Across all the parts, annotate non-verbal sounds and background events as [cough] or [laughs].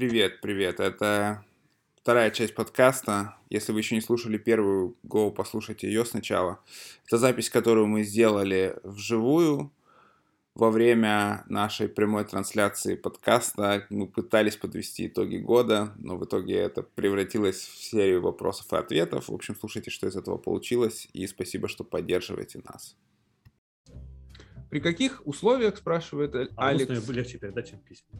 Привет, привет. Это вторая часть подкаста. Если вы еще не слушали первую, go, послушайте ее сначала. Это запись, которую мы сделали вживую во время нашей прямой трансляции подкаста. Мы пытались подвести итоги года, но в итоге это превратилось в серию вопросов и ответов. В общем, слушайте, что из этого получилось, и спасибо, что поддерживаете нас. При каких условиях, спрашивает а Алекс? легче передать, чем письма.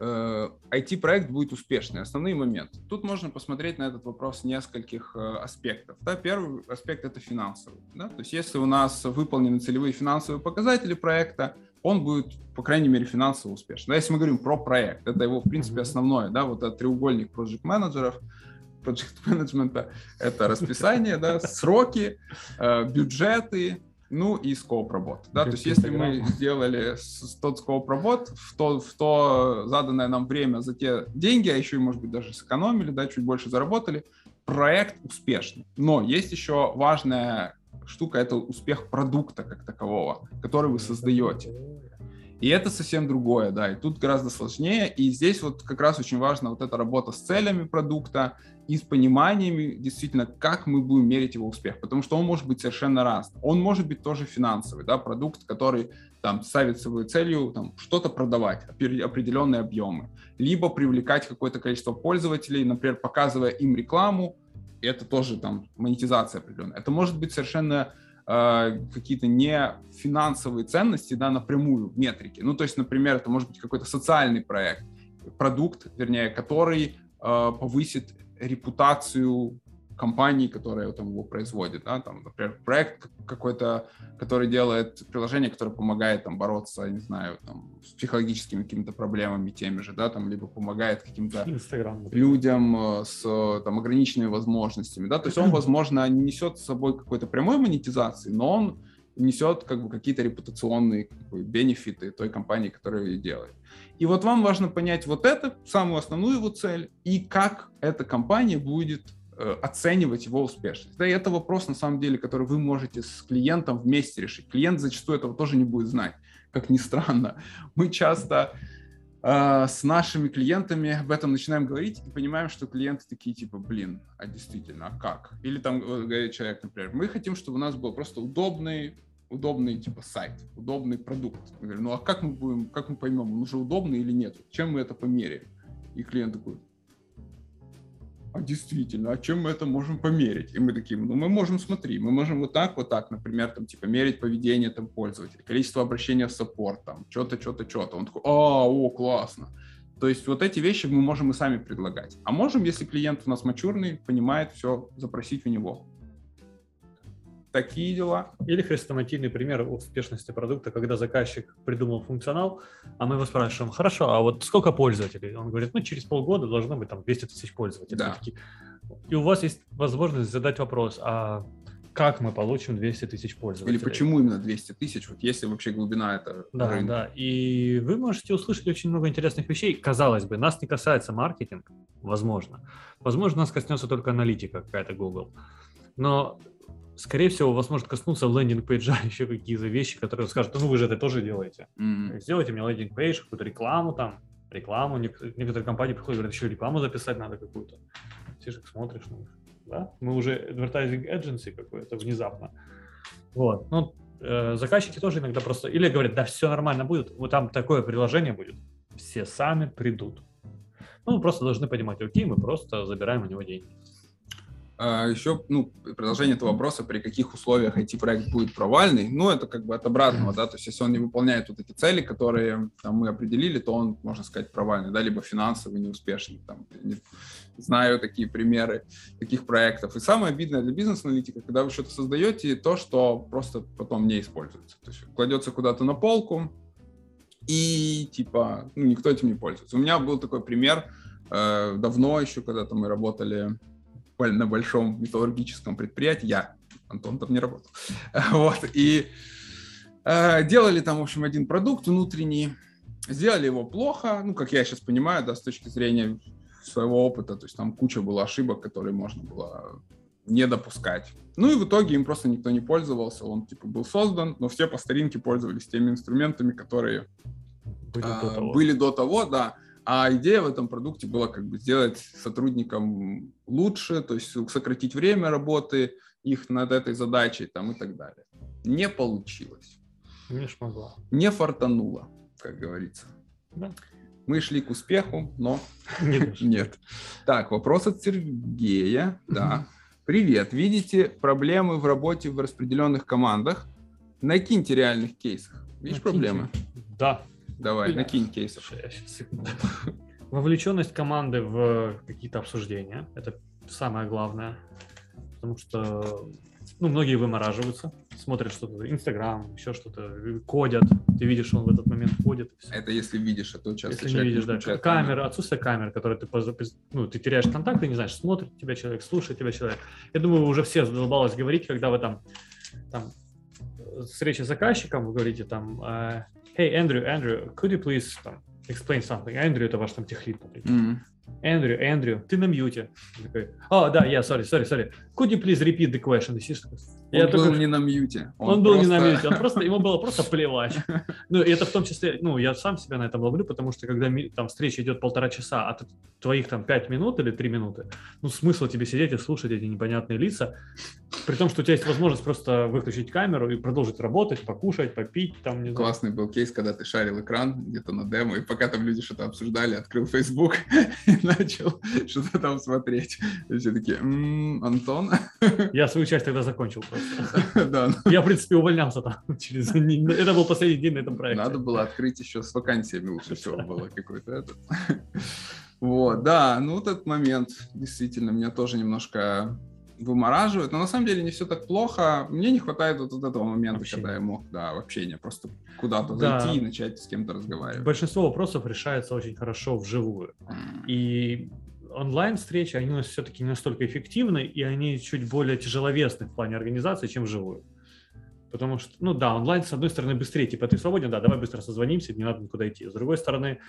IT-проект э, будет успешный. Основные моменты. Тут можно посмотреть на этот вопрос нескольких э, аспектов. Да, первый аспект это финансовый. Да? То есть если у нас выполнены целевые финансовые показатели проекта, он будет, по крайней мере, финансово успешным. Да, если мы говорим про проект, это его, в принципе, основное, да, вот этот треугольник проект менеджеров project [laughs] менеджмента это расписание, да, [laughs] сроки, э, бюджеты, ну и скоп работ. Да? То есть если мы сделали тот скоп работ в то, в то заданное нам время за те деньги, а еще и, может быть, даже сэкономили, да, чуть больше заработали, проект успешный. Но есть еще важная штука, это успех продукта как такового, который вы создаете. И это совсем другое, да, и тут гораздо сложнее, и здесь вот как раз очень важна вот эта работа с целями продукта и с пониманиями действительно, как мы будем мерить его успех, потому что он может быть совершенно разным. Он может быть тоже финансовый, да, продукт, который там ставит свою целью там что-то продавать, определенные объемы, либо привлекать какое-то количество пользователей, например, показывая им рекламу, это тоже там монетизация определенная. Это может быть совершенно э, какие-то не финансовые ценности, да, напрямую, метрики. Ну, то есть, например, это может быть какой-то социальный проект, продукт, вернее, который э, повысит репутацию компании, которая там его производит, да, там, например, проект какой-то, который делает приложение, которое помогает там бороться, не знаю, там, с психологическими какими-то проблемами теми же, да, там, либо помогает каким-то людям э, с там ограниченными возможностями, да, то есть он, возможно, не несет с собой какой-то прямой монетизации, но он несет как бы какие-то репутационные как бы, бенефиты той компании, которая ее делает. И вот вам важно понять вот это, самую основную его цель, и как эта компания будет э, оценивать его успешность. Да, и это вопрос, на самом деле, который вы можете с клиентом вместе решить. Клиент зачастую этого тоже не будет знать, как ни странно. Мы часто э, с нашими клиентами об этом начинаем говорить и понимаем, что клиенты такие типа, блин, а действительно, а как? Или там говорит человек, например, мы хотим, чтобы у нас был просто удобный удобный типа сайт, удобный продукт. Я говорю, ну а как мы будем, как мы поймем, он уже удобный или нет? Чем мы это померяем? И клиент такой, а действительно, а чем мы это можем померить? И мы такие, ну мы можем, смотри, мы можем вот так, вот так, например, там типа мерить поведение там пользователя, количество обращения в саппорт, там, что-то, что-то, что-то. Он такой, а, о, классно. То есть вот эти вещи мы можем и сами предлагать. А можем, если клиент у нас мачурный, понимает все, запросить у него такие дела. Или хрестоматийный пример успешности продукта, когда заказчик придумал функционал, а мы его спрашиваем, хорошо, а вот сколько пользователей? Он говорит, ну, через полгода должно быть там 200 тысяч пользователей. Да. И у вас есть возможность задать вопрос, а как мы получим 200 тысяч пользователей? Или почему именно 200 тысяч, вот если вообще глубина это Да, рынка. да, и вы можете услышать очень много интересных вещей. Казалось бы, нас не касается маркетинг, возможно. Возможно, нас коснется только аналитика какая-то Google. Но скорее всего, вас может коснуться landing page да [laughs] еще какие-то вещи, которые скажут, ну вы же это тоже делаете. Mm-hmm. Сделайте мне landing page, какую-то рекламу там, рекламу. Некоторые компании приходят, говорят, еще рекламу записать надо какую-то. Все же смотришь них. Да? Мы уже advertising agency какое-то внезапно. Вот. Ну, э, заказчики тоже иногда просто... Или говорят, да, все нормально будет, вот там такое приложение будет. Все сами придут. Ну, мы просто должны понимать, окей, мы просто забираем у него деньги. А еще, ну, продолжение этого вопроса, при каких условиях IT-проект будет провальный, ну, это как бы от обратного, да, то есть если он не выполняет вот эти цели, которые там мы определили, то он, можно сказать, провальный, да, либо финансовый, неуспешный, там, не, знаю такие примеры таких проектов. И самое обидное для бизнес-аналитика, когда вы что-то создаете, то, что просто потом не используется, то есть кладется куда-то на полку, и, типа, ну, никто этим не пользуется. У меня был такой пример, э, давно еще, когда-то мы работали на большом металлургическом предприятии. Я, Антон, там не работал. [laughs] Вот, и э, делали там, в общем, один продукт внутренний. Сделали его плохо, ну, как я сейчас понимаю, да, с точки зрения своего опыта, то есть там куча было ошибок, которые можно было не допускать. Ну и в итоге им просто никто не пользовался, он типа был создан, но все по старинке пользовались теми инструментами, которые были, а, до, того. были до того, да А идея в этом продукте была как бы сделать сотрудникам лучше, то есть сократить время работы их над этой задачей там, и так далее. Не получилось. Не шмогла. Не фартануло, как говорится. Да. Мы шли к успеху, но [laughs] Не дошли. нет. Так, вопрос от Сергея. Да. Привет. Видите проблемы в работе в распределенных командах? Накиньте реальных кейсах. Видишь Накиньте. проблемы? Да. Давай, Бля. накинь кейсов. [laughs] Вовлеченность команды в какие-то обсуждения. Это самое главное. Потому что ну, многие вымораживаются, смотрят что-то, Инстаграм, еще что-то, кодят. Ты видишь, он в этот момент кодит. Это если видишь, а то часто Если не видишь, да, включает камера, отсутствие камер, которые ты, ну, ты теряешь контакт, ты не знаешь, смотрит тебя человек, слушает тебя человек. Я думаю, уже все задолбалось говорить, когда вы там, там э, встреча с заказчиком, вы говорите там, э, hey, Andrew, Andrew, could you please там, explain something? Andrew это ваш там техлит, например. Мгм. Andrew, Andrew, ты на мьюте. Он такой, о, да, я, sorry, sorry, sorry. Could you please repeat the question? И сидишь такой, Он я был такой, не на мьюте. он, был не на просто- мьюте, он просто, ему было просто плевать. [laughs] Ну, и это в том числе, ну, я сам себя на этом ловлю, потому что когда там встреча идет полтора часа, а твоих там пять минут или три минуты, ну, смысл тебе сидеть и слушать эти непонятные лица, при том, что у тебя есть возможность просто выключить камеру и продолжить работать, покушать, попить, там, не знаю. Классный был кейс, когда ты шарил экран где-то на демо, и пока там люди что-то обсуждали, открыл Facebook [laughs] и начал что-то там смотреть. И все такие, «М, Антон? Я свою часть тогда закончил просто. [laughs] Да, ну, Я, в принципе, увольнялся там [laughs] через... Это был последний день на этом проекте. надо было открыть еще с вакансиями лучше всего было какой-то этот. [laughs] Вот, да, ну вот этот момент действительно меня тоже немножко вымораживает, но на самом деле не все так плохо. Мне не хватает вот, вот этого момента, Общения. когда я мог, да, в общение, просто куда-то Да. зайти и начать с кем-то разговаривать. Большинство вопросов решается очень хорошо вживую. М. И онлайн-встречи, они у нас все-таки не настолько эффективны, и они чуть более тяжеловесны в плане организации, чем вживую. Потому что, ну да, онлайн, с одной стороны, быстрее, типа, ты свободен, да, давай быстро созвонимся, не надо никуда идти. С другой стороны,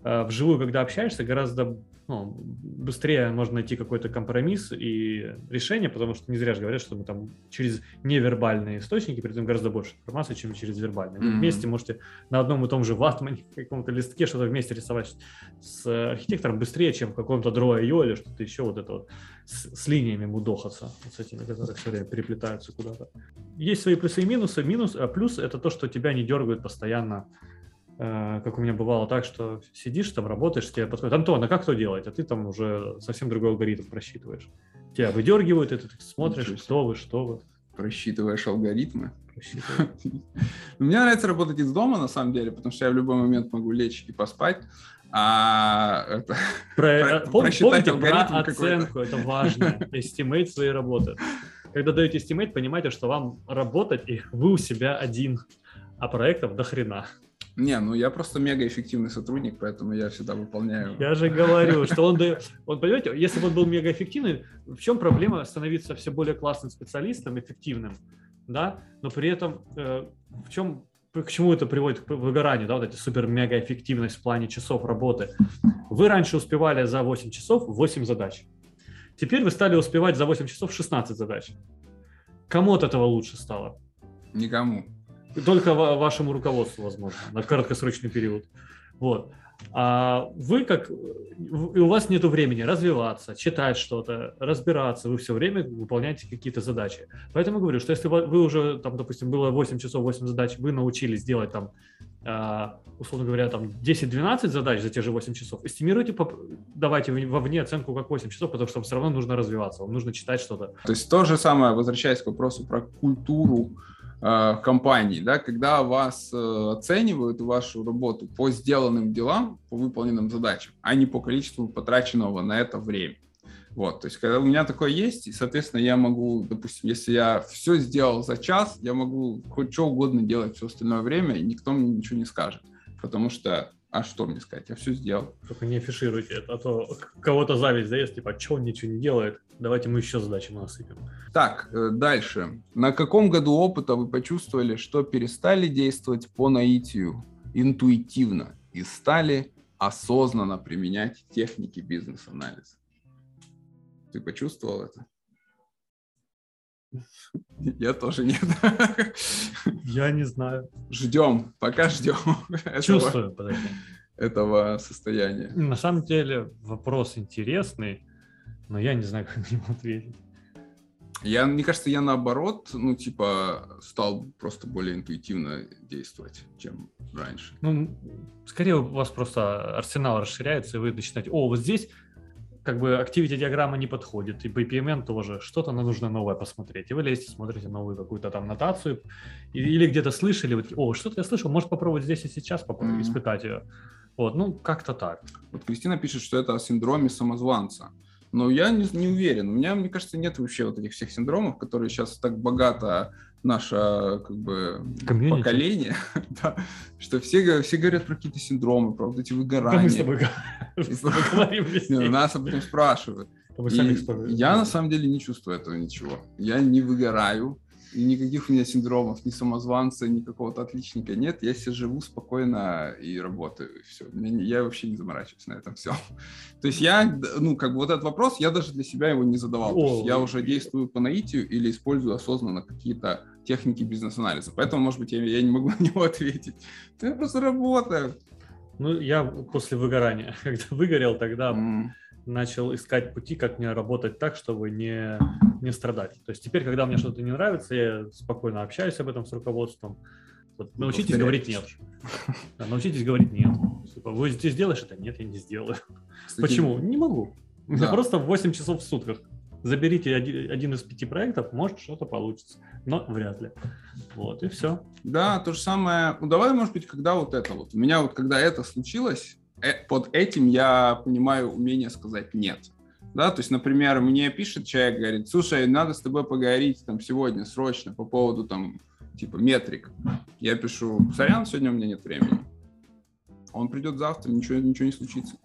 вживую, когда общаешься, гораздо ну, быстрее можно найти какой-то компромисс и решение, потому что не зря же говорят, что мы там через невербальные источники передаем гораздо больше информации, чем через вербальные. Вы Мгм. вместе можете на одном и том же ватмане, [laughs] каком-то листке что-то вместе рисовать с архитектором быстрее, чем в каком-то Draw.io или что-то еще вот это вот с, с линиями мудохаться, вот с этими, которые все время переплетаются куда-то. Есть свои плюсы и минусы. Минус, а плюс это то, что тебя не дергают постоянно Э, как у меня бывало так, что сидишь там, работаешь, тебе подходит, Антон, а как то делать? А ты там уже совсем другой алгоритм просчитываешь. Тебя выдергивают, и ты смотришь, Ничего кто вы, что вы. Просчитываешь алгоритмы. [laughs] Мне нравится работать из дома, на самом деле, потому что я в любой момент могу лечь и поспать. А это... Про, [laughs] Про- э, [laughs] просчитать помните про оценку, это важно. Estimate своей работы. Когда даете estimate, понимаете, что вам работать, и вы у себя один, а проектов до хрена. Не, ну я просто мега эффективный сотрудник, поэтому я всегда выполняю. Я же говорю, что он дает... Он, понимаете, если бы он был мегаэффективный, в чем проблема становиться все более классным специалистом, эффективным, да, но при этом э, в чем к чему это приводит к выгоранию, да, вот эти супер-мега-эффективность в плане часов работы. Вы раньше успевали за 8 часов 8 задач. Теперь вы стали успевать за 8 часов 16 задач. Кому от этого лучше стало? Никому. Только ва- вашему руководству, возможно, на краткосрочный период. Вот. А вы как... И у вас нет времени развиваться, читать что-то, разбираться. Вы все время выполняете какие-то задачи. Поэтому говорю, что если вы уже, там, допустим, было 8 часов, 8 задач, вы научились делать там, а, условно говоря, там 10-12 задач за те же 8 часов, эстимируйте, давайте вовне оценку как 8 часов, потому что вам все равно нужно развиваться, вам нужно читать что-то. То есть то же самое, возвращаясь к вопросу про культуру э, компании, да, когда вас э, оценивают вашу работу по сделанным делам, по выполненным задачам, а не по количеству потраченного на это времени. Вот, то есть, когда у меня такое есть, и, соответственно, я могу, допустим, если я все сделал за час, я могу хоть что угодно делать все остальное время, и никто мне ничего не скажет. Потому что, а что мне сказать, я все сделал. Только не афишируйте это, а то кого-то зависть заест, типа, а что он ничего не делает, давайте мы еще задачи насыпем. Так, э, дальше. На каком году опыта вы почувствовали, что перестали действовать по наитию, интуитивно, и стали осознанно применять техники бизнес-анализа? Ты почувствовал это? [laughs] Я тоже нет. [laughs] Я не знаю. Ждем, пока ждем. этого. Чувствую, подожди. этого состояния. На самом деле вопрос интересный, но я не знаю, [laughs] как на него ответить. Я, мне кажется, я наоборот, ну, типа, стал просто более интуитивно действовать, чем раньше. Ну, скорее у вас просто арсенал расширяется, и вы начинаете, о, вот здесь как бы activity диаграмма не подходит, и BPMN тоже, что-то нужно новое посмотреть. И вы лезете, смотрите новую какую-то там нотацию, или где-то слышали, вот, о, что-то я слышал, может попробовать здесь и сейчас попробовать, mm-hmm. испытать ее. Вот, ну, как-то так. Вот Кристина пишет, что это о синдроме самозванца. Но я не, не уверен. У меня, мне кажется, нет вообще вот этих всех синдромов, которые сейчас так богато наше как бы Комьюнити. поколение, [laughs] да, что все, все говорят про какие-то синдромы, про вот эти выгорания. [laughs] Мы с тобой, говорим Нас об этом спрашивают. Я на самом деле не чувствую этого ничего. Я не выгораю, и никаких у меня синдромов, ни самозванца, ни какого-то отличника нет. Я себе живу спокойно и работаю, и все. Я вообще не заморачиваюсь на этом все. [laughs] То есть я, ну, как бы вот этот вопрос, я даже для себя его не задавал. О, я уже действую по наитию или использую осознанно какие-то техники бизнес-анализа. Поэтому, может быть, я, я не могу [laughs] на него ответить. Я просто работаю. Ну, я после выгорания, [laughs] когда выгорел, тогда mm начал искать пути, как мне работать так, чтобы не, не страдать. То есть теперь, когда мне что-то не нравится, я спокойно общаюсь об этом с руководством. Вот, научитесь Повторяю. говорить нет. Да, научитесь говорить нет. Типа, вы здесь сделаешь это? Нет, я не сделаю. Кстати, Почему? Не могу. Да. Я просто 8 часов в сутках. Заберите один, один из пяти проектов, может что-то получится, но вряд ли. Вот и все. Да, то же самое. Ну давай, может быть, когда вот это вот. У меня вот когда это случилось, под этим я понимаю умение сказать нет. Да, то есть, например, мне пишет человек, говорит, слушай, надо с тобой поговорить там сегодня срочно по поводу там типа метрик. Я пишу, сорян, сегодня у меня нет времени. Он придет завтра, ничего, ничего не случится.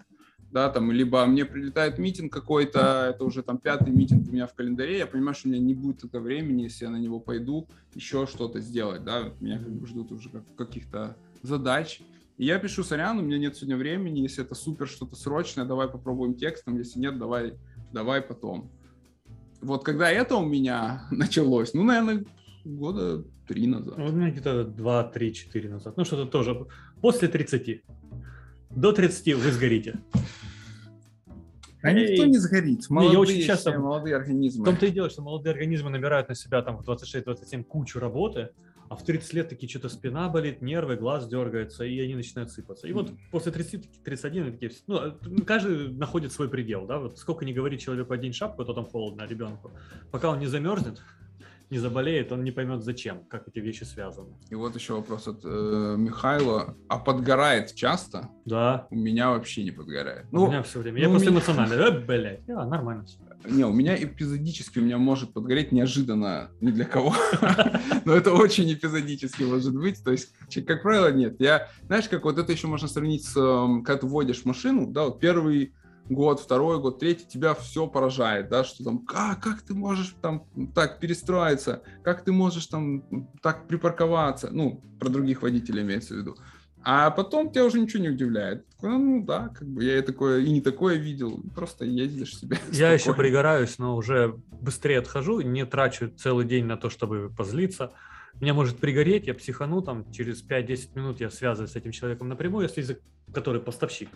Да, там, либо мне прилетает митинг какой-то, это уже там пятый митинг у меня в календаре, я понимаю, что у меня не будет это времени, если я на него пойду, еще что-то сделать, да, меня ждут уже как, каких-то задач, и я пишу, сорян, у меня нет сегодня времени, если это супер что-то срочное, давай попробуем текстом, если нет, давай, давай потом. Вот когда это у меня [laughs] началось, ну, наверное, года три назад. Вот у меня где-то два, три, четыре назад. Ну, что-то тоже. После 30. До 30 вы сгорите. А никто не сгорит. Молодые, я очень часто, молодые организмы. В том-то и дело, что молодые организмы набирают на себя там в 26-27 кучу работы, а в 30 лет такие что-то спина болит, нервы, глаз дергается, и они начинают сыпаться. И вот после 30, 31 такие, ну, а, каждый находит свой предел, да, вот сколько не говорит человеку одень шапку, то там холодно ребенку, пока он не замерзнет, не заболеет, он не поймет зачем, как эти вещи связаны. И вот еще вопрос от э, Михайла. А подгорает часто? Да. У меня вообще не подгорает. Ну, у меня все время. Ну, Я просто меня... эмоциональный. [laughs] Э, блядь, я нормально все. Не, у меня эпизодически у меня может подгореть неожиданно ни для кого. [laughs] Но это очень эпизодически может быть. То есть, как правило, нет. Я, знаешь, как вот это еще можно сравнить с, эм, когда ты водишь машину, да, вот первый год, второй год, третий, тебя все поражает, да, что там, как, как ты можешь там так перестроиться, как ты можешь там так припарковаться, ну, про других водителей имеется в виду. А потом тебя уже ничего не удивляет. Ну да, как бы я и такое, и не такое видел, просто ездишь себе. [laughs] Я еще пригораюсь, но уже быстрее отхожу, не трачу целый день на то, чтобы позлиться. Меня может пригореть, я психану, там через 5-10 минут я связываюсь с этим человеком напрямую, если который поставщик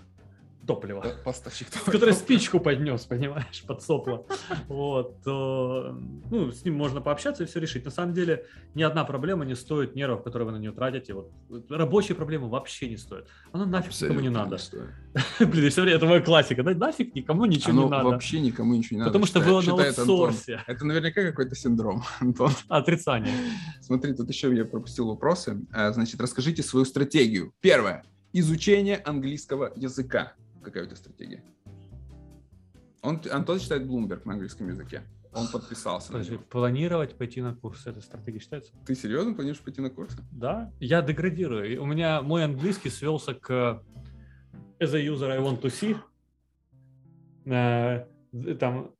топлива. Поставщик топлива. Который спичку поднес, понимаешь, под сопло. Вот. То, ну, с ним можно пообщаться и все решить. На самом деле, ни одна проблема не стоит нервов, которые вы на нее тратите. Вот. Рабочие проблемы вообще не стоят. Оно нафиг Абсолютно никому не надо. Не [laughs] Блин, все время это моя классика. Да, нафиг никому ничего Оно не надо. вообще никому ничего не надо. Потому что было на аутсорсе. Это наверняка какой-то синдром, [laughs] Антон. Отрицание. Смотри, тут еще я пропустил вопросы. А, значит, расскажите свою стратегию. Первое. Изучение английского языка какая у тебя стратегия? Он, Антон читает Bloomberg на английском языке. Он подписался. Подожди, планировать пойти на курс, эта стратегия считается? Ты серьезно планируешь пойти на курсы? Да, я деградирую. У меня мой английский свелся к as a user I want to see. Uh, там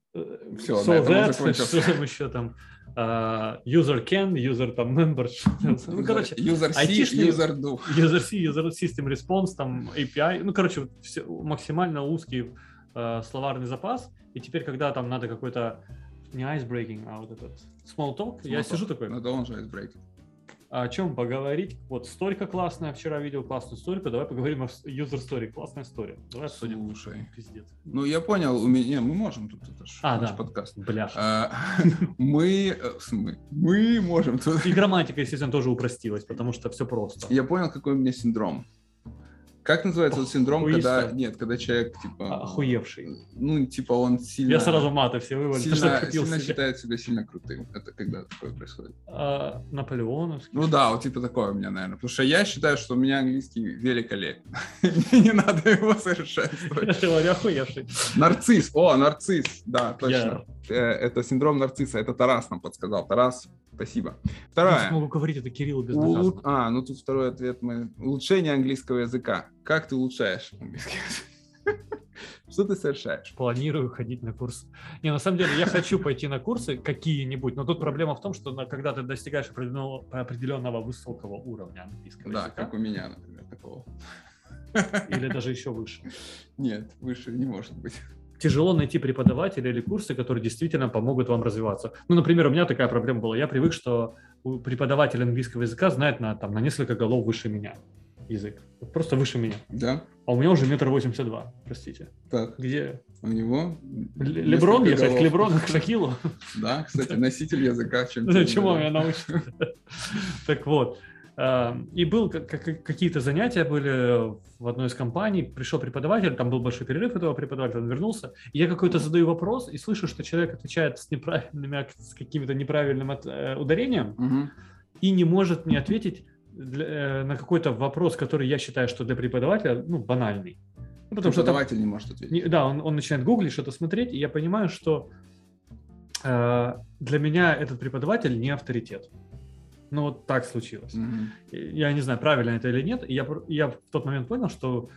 все, so that, что [laughs] там user can, user там member. [laughs] ну, короче, user C, user do. User C, user system response, там API. Ну, короче, все, максимально узкий uh, словарный запас. И теперь, когда там надо какой-то не icebreaking, а вот этот small talk, small я talk. сижу такой. Ну, да он же icebreaking. О чем поговорить. Вот столько классная, вчера видел классную стойку, давай поговорим о user story. Классная история. Давай обсудим. Слушай, Пиздец. ну я понял, у меня, мы можем тут, это ж А, да. подкаст. Бляха. А, [laughs] Мы, э, мы, мы можем тут. И грамматика, естественно, тоже упростилась, потому что все просто. Я понял, какой у меня синдром. Как называется этот синдром, когда Охуиста. нет, когда человек типа, Охуевший. ну типа он сильно, Я сразу маты все вывалил, что сильно, сильно себе. считает себя сильно крутым. Это когда такое происходит? А, Наполеоновский. Ну да, вот типа такое у меня, наверное. Потому что я считаю, что у меня английский великолепен. [laughs] Мне не надо его совершенствовать. Я говорю, охуевший. Нарцисс. О, нарцисс. Да, точно. Я- Э, Это синдром нарцисса. Это Тарас нам подсказал. Тарас, спасибо. Я Вторая. смогу говорить это Кириллу без Улу-. А, ну тут второй ответ мы. Улучшение английского языка. Как ты улучшаешь английский язык? [laughs] Что ты совершаешь? Планирую ходить на курс. Не, на самом деле, я хочу пойти на курсы какие-нибудь, но тут проблема в том, что на- когда ты достигаешь определенного, определенного высокого уровня английского Да, языка, как у меня, например, такого. или даже еще выше, [laughs] Нет, выше не может быть. тяжело найти преподавателя или курсы, которые действительно помогут вам развиваться. Ну, например, у меня такая проблема была. Я привык, что преподаватель английского языка знает на, там, на несколько голов выше меня язык. Просто выше меня. Да? А у меня уже метр восемьдесят два, простите. Так, Где? у него... Л- несколько Леброн ехать к голов. Леброну, к Шакилу? [laughs] Да, кстати, носитель языка. Чем Ну, чему меня научат? Так вот. а, И был как- как- какие-то занятия были в одной из компаний, пришел преподаватель, там был большой перерыв этого преподавателя, он вернулся, и я какой-то задаю вопрос и слышу, что человек отвечает с неправильными, с каким-то неправильным э, ударением и не может мне ответить для- э, на какой-то вопрос, который я считаю, что для преподавателя, ну, банальный. Ну, потому что там- Преподаватель не может ответить. не- да, он, он начинает гуглить, что-то смотреть, и я понимаю, что э, для меня этот преподаватель не авторитет. Ну, вот так случилось. Мгм. Я не знаю, правильно это или нет. И я, я в тот момент понял, что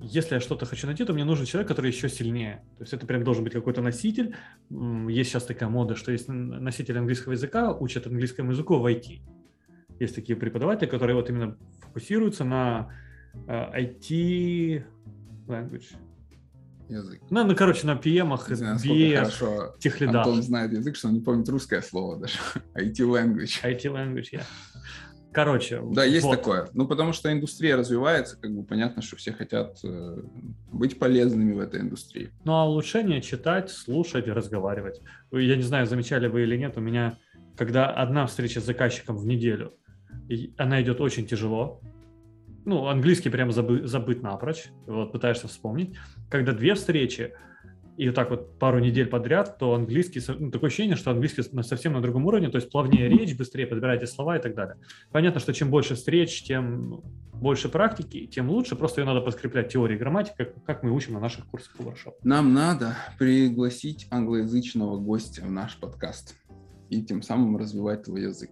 если я что-то хочу найти, то мне нужен человек, который еще сильнее. То есть это прям должен быть какой-то носитель. Есть сейчас такая мода, что есть носитель английского языка, учат английскому языку в IT. Есть такие преподаватели, которые вот именно фокусируются на э, IT language. Язык. Ну, ну, короче, на насколько BS, хорошо техлидах. Антон знает язык, что он не помнит русское слово даже. [laughs] IT language. IT language, я. Короче. Да, есть вот. такое. Ну, потому что индустрия развивается, как бы понятно, что все хотят э, быть полезными в этой индустрии. Ну, а улучшение читать, слушать, разговаривать. Я не знаю, замечали вы или нет, у меня, когда одна встреча с заказчиком в неделю, и она идет очень тяжело, ну, английский прям забы- забыт напрочь, вот пытаешься вспомнить. Когда две встречи, и вот так вот пару недель подряд, то английский, ну, такое ощущение, что английский совсем на другом уровне, то есть плавнее речь, быстрее подбираете слова и так далее. Понятно, что чем больше встреч, тем больше практики, тем лучше, просто ее надо подкреплять теорией грамматики, как, как мы учим на наших курсах Powershop. Нам надо пригласить англоязычного гостя в наш подкаст и тем самым развивать твой язык.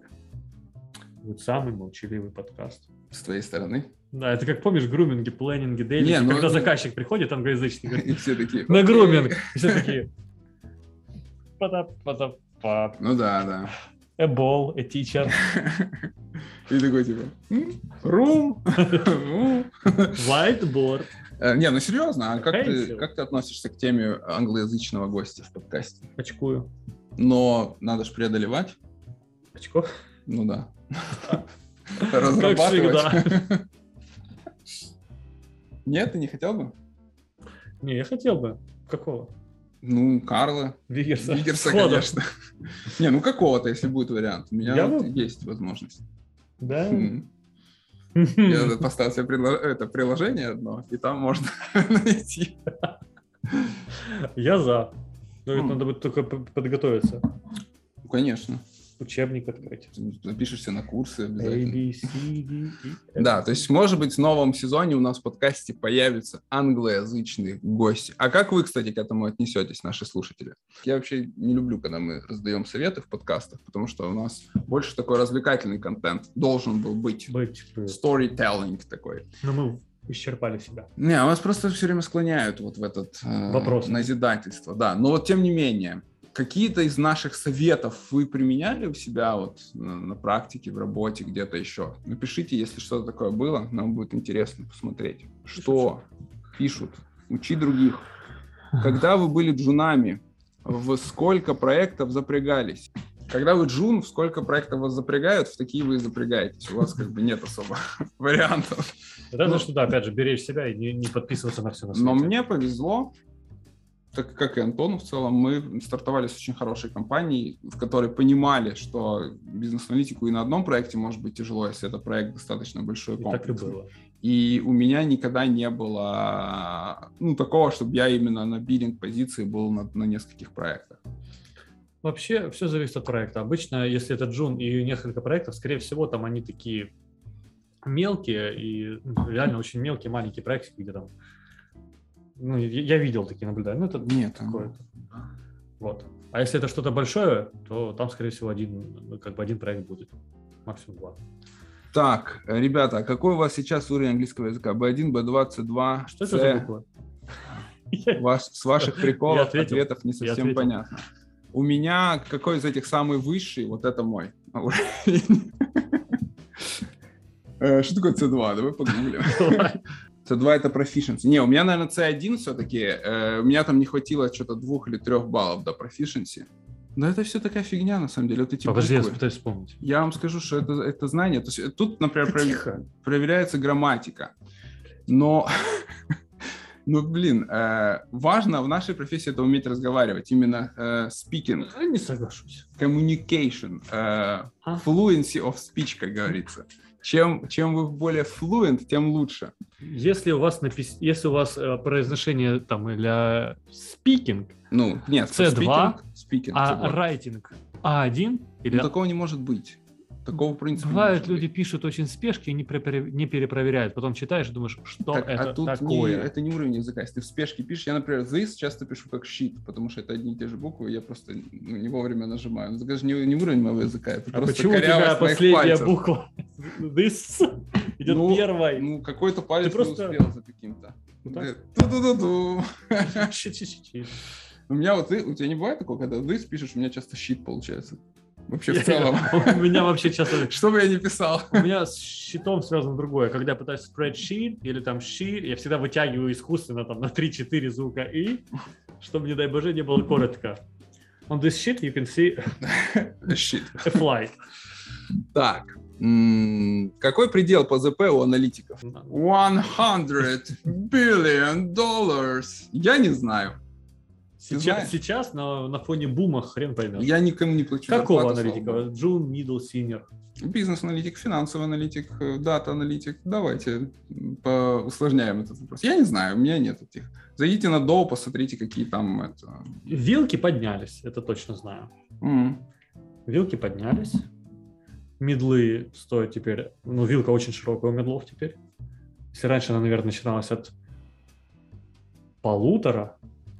Вот самый молчаливый подкаст. С твоей стороны. Да, это как помнишь, груминги, планинги, дейлинги, ну когда это- заказчик приходит англоязычный, говорит, [laughs] И все такие... на груминг, все такие, Ну да, да. a ball, a teacher, И такой типа... «М, Рум. [laughs] Ну». whiteboard. Э, Не, ну серьезно, а как ты, как ты относишься к теме англоязычного гостя в подкасте? Очкую. Но надо же преодолевать. Очко? Ну да. Как Разрабатывать. Нет, ты не хотел бы? Не, я хотел бы. Какого? Ну, Карла, Вигерса. Вигерса, конечно. Не, ну какого-то, если будет вариант. У меня Я вот бы- есть возможность. Да? М. Я [laughs] поставил себе предло- это приложение одно, и там можно [laughs] найти. Я за. Но это М. надо будет только подготовиться. Ну, конечно. Учебник открыть. Запишешься на курсы A, обязательно. B, C, D, E. Да, то есть, может быть, в новом сезоне у нас в подкасте появится англоязычный гость. А как вы, кстати, к этому отнесетесь, наши слушатели? Я вообще не люблю, когда мы раздаем советы в подкастах, потому что у нас больше такой развлекательный контент должен был быть. Быть. Storytelling такой. Но мы исчерпали себя. Не, а вас просто все время склоняют вот в этот э, Вопрос. назидательство. Да, но вот тем не менее, какие-то из наших советов вы применяли у себя вот на, на практике, в работе, где-то еще? Напишите, если что-то такое было, нам будет интересно посмотреть. Что пишут? Учи других. Когда вы были джунами, в сколько проектов запрягались? когда вы джун, сколько проектов вас запрягают, в такие вы и запрягаетесь. У вас как бы нет особо [laughs] вариантов. Это ну, что, да, опять же, беречь себя и не, не подписываться на все на свете. Но мне повезло, так как и Антону в целом, мы стартовали с очень хорошей компанией, в которой понимали, что бизнес-аналитику и на одном проекте может быть тяжело, если это проект достаточно большой комплекс. И так и было. И у меня никогда не было ну, такого, чтобы я именно на биллинг позиции был на, на нескольких проектах. Вообще все зависит от проекта. Обычно, если это джун и несколько проектов, скорее всего, там они такие мелкие и ну, реально очень мелкие, маленькие проекты, где там ну, я видел такие наблюдания. Ну, это Нет, какое-то. Вот. А если это что-то большое, то там, скорее всего, один, как бы один проект будет. Максимум два. Так, ребята, а какой у вас сейчас уровень английского языка? B1, B2, C2, Что C? это за буквы? Ваш, с ваших приколов ответов не совсем понятно. У меня какой из этих самый высший? Вот это мой [laughs] э, Что такое C2? Давай погуглим. C2 это proficiency. Не, у меня, наверное, C1 все-таки. Э, у меня там не хватило что-то двух или трех баллов до proficiency. Но это все такая фигня, на самом деле. Вот эти Подожди, буквы. я пытаюсь вспомнить. Я вам скажу, что это, это знание. То есть, тут, например, пров... проверяется грамматика. Но, [laughs] ну, блин, э, важно в нашей профессии это уметь разговаривать. Именно э, speaking. Я не соглашусь. Communication. Э, а? Fluency of speech, как говорится чем, чем вы более fluent, тем лучше. Если у вас, напис... Если у вас э, произношение там или speaking, ну, нет, C2, speaking, speaking, а C2. writing A1, или... Ну, такого не может быть. Такого принципа Бывает, люди быть. пишут очень спешки и не, не перепроверяют. Потом читаешь и думаешь, что так, это а тут такое. Не, это не уровень языка. Если ты в спешке пишешь, я, например, this часто пишу как щит, потому что это одни и те же буквы, я просто ну, не вовремя нажимаю. Но это даже не, не уровень моего языка, это а просто почему у тебя последняя пальцев. буква [laughs] this идет ну, первой? Ну, какой-то палец ты просто... успел за каким-то. Ту-ду-ду-ду. [laughs] У меня вот, у тебя не бывает такого, когда this пишешь, у меня часто щит получается. Вообще в целом. У меня вообще часто... [laughs] Что бы я ни писал. У меня с щитом связано другое. Когда я пытаюсь spreadsheet или там sheet, я всегда вытягиваю искусственно там на 3-4 звука и, чтобы, не дай боже, не было коротко. On this sheet you can see [laughs] a flight. Так, какой предел по ЗП у аналитиков? 100 billion dollars. Я не знаю. Сейчас, сейчас на, на фоне бума хрен поймет. Я никому не плачу. Какого аналитика? Джун, middle, senior? Бизнес-аналитик, финансовый аналитик, э, дата-аналитик. Давайте усложняем этот вопрос. Я не знаю, у меня нет этих. Зайдите на DOU, посмотрите, какие там... Это... Вилки поднялись, это точно знаю. Mm. Вилки поднялись. Middle ы стоят теперь... Ну, вилка очень широкая у middle ов теперь. Если раньше она, наверное, начиналась от полутора,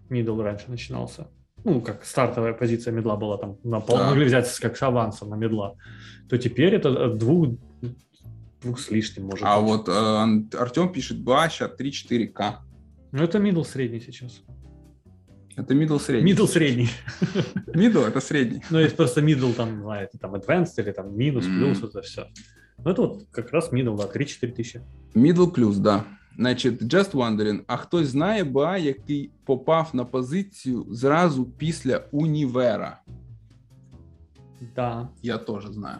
middle раньше начинался. Ну, как стартовая позиция middle а была там, на пол, да. могли взять как с авансом на middle а, то теперь это от двух, двух с лишним может А быть. вот э, Артем пишет Баща 3-4К. Ну, это middle средний сейчас. Это middle средний. Middle средний. [laughs] Middle это средний. Ну, есть просто middle, там, знаете, там advanced или там минус, плюс, это все. Ну, это вот как раз middle, да, 3-4 тисячі. Middle плюс, да. Значить, just wondering, а хтось знає БА, який попав на позицію зразу після універа? Да. Я тоже знаю.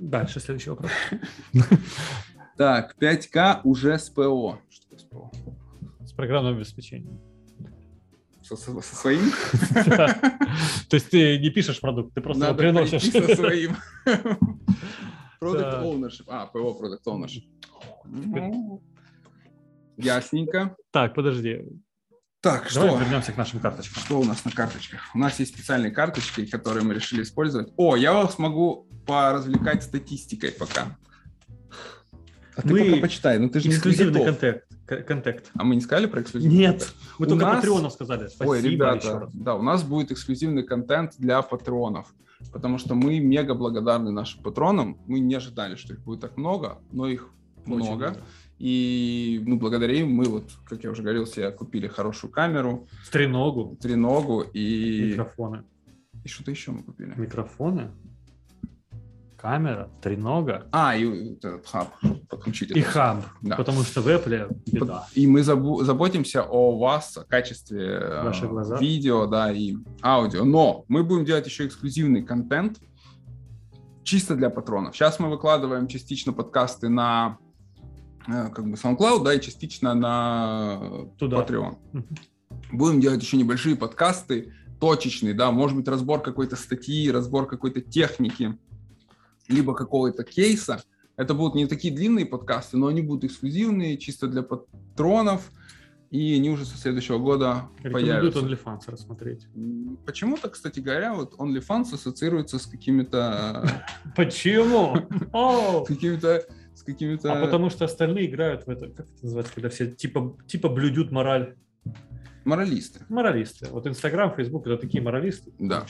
Дальше следующий вопрос. [laughs] Так, 5К уже с ПО. Что такое с ПО? С программным обеспечением. Со, со, со своим? [laughs] То есть ты не пишешь продукт, ты просто его приносишь. со своим. [laughs] Product ownership. А, ПО Product ownership. Ясненько. Так, подожди. Так, Давай что? вернемся к нашим карточкам. Что у нас на карточках? У нас есть специальные карточки, которые мы решили использовать. О, я вас могу поразвлекать статистикой пока. А ты мы... пока почитай, ну ты же эксклюзивный контакт. контакт. А мы не сказали про эксклюзивный Нет, контент? мы у только нас... патреонов сказали. Спасибо Ой, ребята, да, у нас будет эксклюзивный контент для патреонов, потому что мы мега благодарны нашим патронам. Мы не ожидали, что их будет так много, но их много. много. И ну, благодаря им мы, вот, как я уже говорил, себе купили хорошую камеру. Треногу. Треногу и... Микрофоны. И что-то еще мы купили. Микрофоны? Камера, тренога. А, и этот хаб подключить. И хаб, да. потому что в Apple беда. И мы забу- заботимся о вас, о качестве Ваши глаза. видео, да, и аудио. Но мы будем делать еще эксклюзивный контент чисто для патронов. Сейчас мы выкладываем частично подкасты на э, как бы SoundCloud, да, и частично на Туда. Patreon. Будем делать еще небольшие подкасты, точечные, да, может быть, разбор какой-то статьи, разбор какой-то техники, либо какого-то кейса. Это будут не такие длинные подкасты, но они будут эксклюзивные, чисто для патронов, и они уже со следующего года Рекомендуют появятся. OnlyFans рассмотреть. Почему-то, кстати говоря, вот OnlyFans ассоциируется с какими-то [laughs] Почему? С какими-то с какими-то А потому что остальные играют в это, как это называется, когда все типа, типа блюдют мораль. моралисты. Моралисты. Вот Инстаграм, Фейсбук это такие моралисты. Да.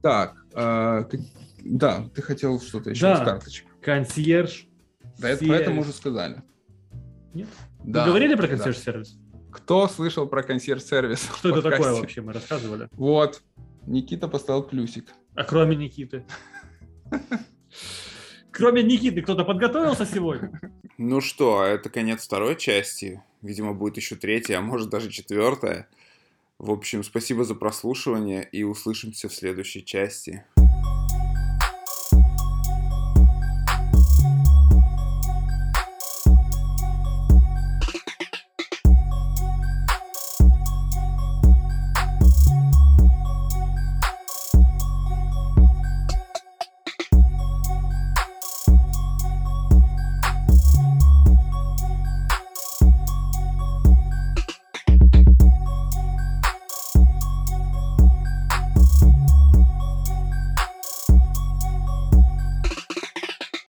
Так, э, да, ты хотел что-то еще Да. из карточек. Консьерж. Да, это, про это мы уже сказали. Нет? Да, Вы говорили про да. консьерж-сервис? Кто слышал про консьерж-сервис? Что это такое вообще? Мы рассказывали. Вот, Никита поставил плюсик. А кроме Никиты? Кроме Никиты кто-то подготовился сегодня? Ну что, это конец второй части. Видимо, будет еще третья, а может даже четвертая. В общем, спасибо за прослушивание и услышимся в следующей части.